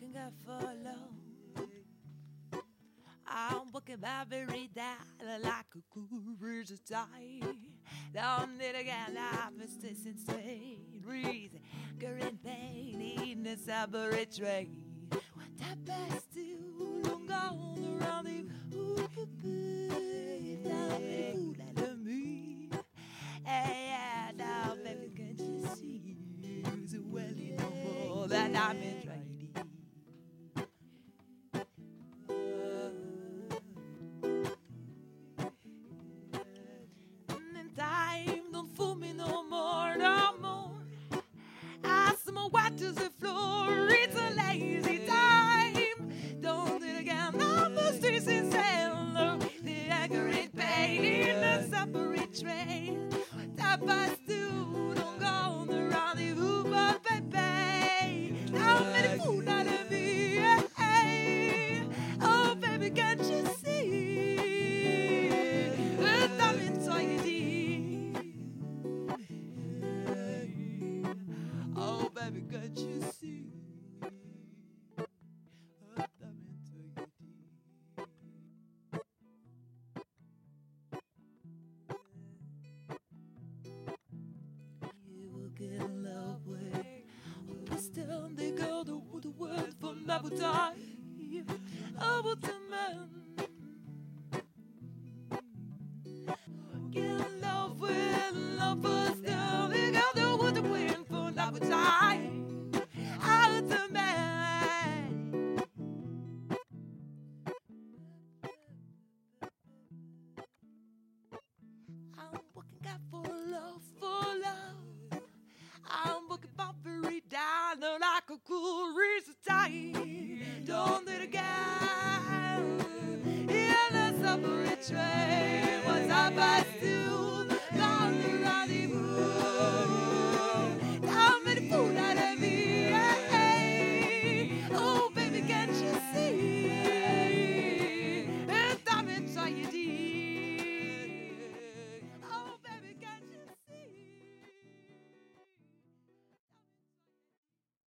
I follow. I'm walking my very down like a cruise die. Down it again, I'm a station straight. Reason, current pain in the subway train. What that best too long gone around the the food out me. Hey, yeah, now baby, can't you see? So well, you know that I'm in for my time. I will demand bye.